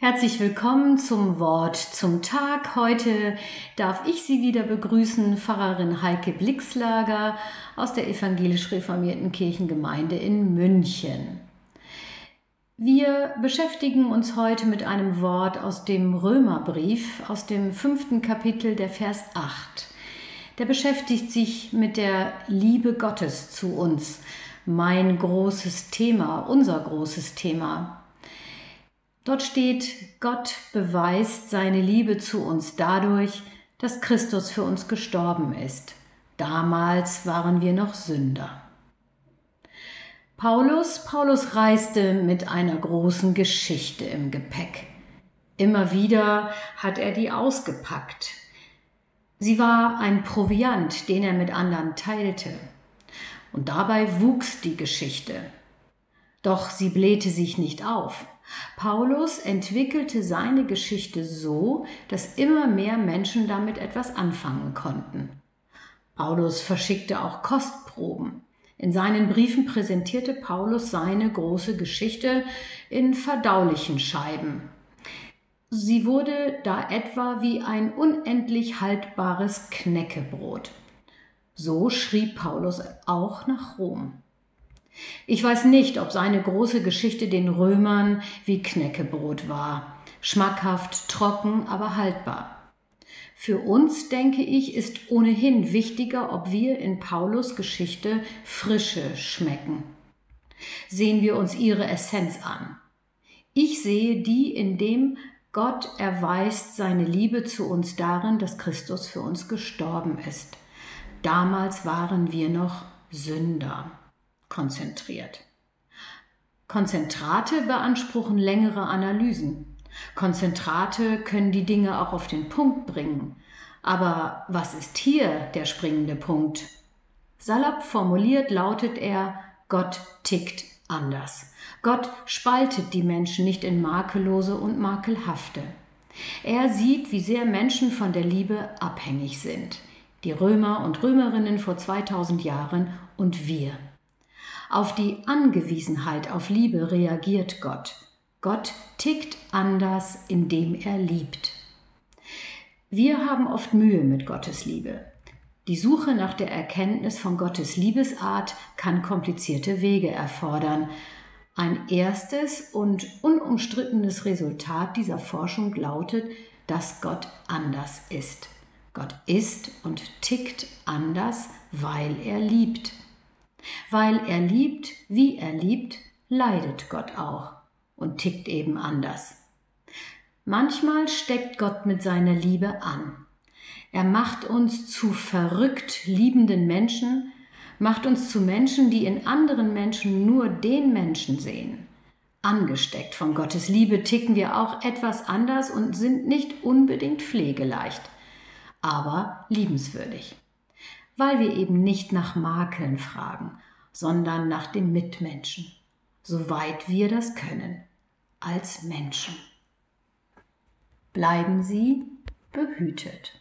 Herzlich willkommen zum Wort zum Tag. Heute darf ich Sie wieder begrüßen, Pfarrerin Heike Blixlager aus der evangelisch reformierten Kirchengemeinde in München. Wir beschäftigen uns heute mit einem Wort aus dem Römerbrief, aus dem fünften Kapitel, der Vers 8. Der beschäftigt sich mit der Liebe Gottes zu uns. Mein großes Thema, unser großes Thema. Dort steht, Gott beweist seine Liebe zu uns dadurch, dass Christus für uns gestorben ist. Damals waren wir noch Sünder. Paulus, Paulus reiste mit einer großen Geschichte im Gepäck. Immer wieder hat er die ausgepackt. Sie war ein Proviant, den er mit anderen teilte. Und dabei wuchs die Geschichte. Doch sie blähte sich nicht auf. Paulus entwickelte seine Geschichte so, dass immer mehr Menschen damit etwas anfangen konnten. Paulus verschickte auch Kostproben. In seinen Briefen präsentierte Paulus seine große Geschichte in verdaulichen Scheiben. Sie wurde da etwa wie ein unendlich haltbares Knäckebrot. So schrieb Paulus auch nach Rom. Ich weiß nicht, ob seine große Geschichte den Römern wie Knäckebrot war. Schmackhaft, trocken, aber haltbar. Für uns, denke ich, ist ohnehin wichtiger, ob wir in Paulus Geschichte Frische schmecken. Sehen wir uns ihre Essenz an. Ich sehe die, in dem Gott erweist seine Liebe zu uns darin, dass Christus für uns gestorben ist. Damals waren wir noch Sünder konzentriert. Konzentrate beanspruchen längere Analysen. Konzentrate können die Dinge auch auf den Punkt bringen. Aber was ist hier der springende Punkt? Salopp formuliert lautet er, Gott tickt anders. Gott spaltet die Menschen nicht in makellose und makelhafte. Er sieht, wie sehr Menschen von der Liebe abhängig sind. Die Römer und Römerinnen vor 2000 Jahren und wir. Auf die Angewiesenheit auf Liebe reagiert Gott. Gott tickt anders, indem er liebt. Wir haben oft Mühe mit Gottes Liebe. Die Suche nach der Erkenntnis von Gottes Liebesart kann komplizierte Wege erfordern. Ein erstes und unumstrittenes Resultat dieser Forschung lautet, dass Gott anders ist. Gott ist und tickt anders, weil er liebt. Weil er liebt, wie er liebt, leidet Gott auch und tickt eben anders. Manchmal steckt Gott mit seiner Liebe an. Er macht uns zu verrückt liebenden Menschen, macht uns zu Menschen, die in anderen Menschen nur den Menschen sehen. Angesteckt von Gottes Liebe ticken wir auch etwas anders und sind nicht unbedingt pflegeleicht, aber liebenswürdig weil wir eben nicht nach Makeln fragen, sondern nach dem Mitmenschen, soweit wir das können, als Menschen. Bleiben Sie behütet.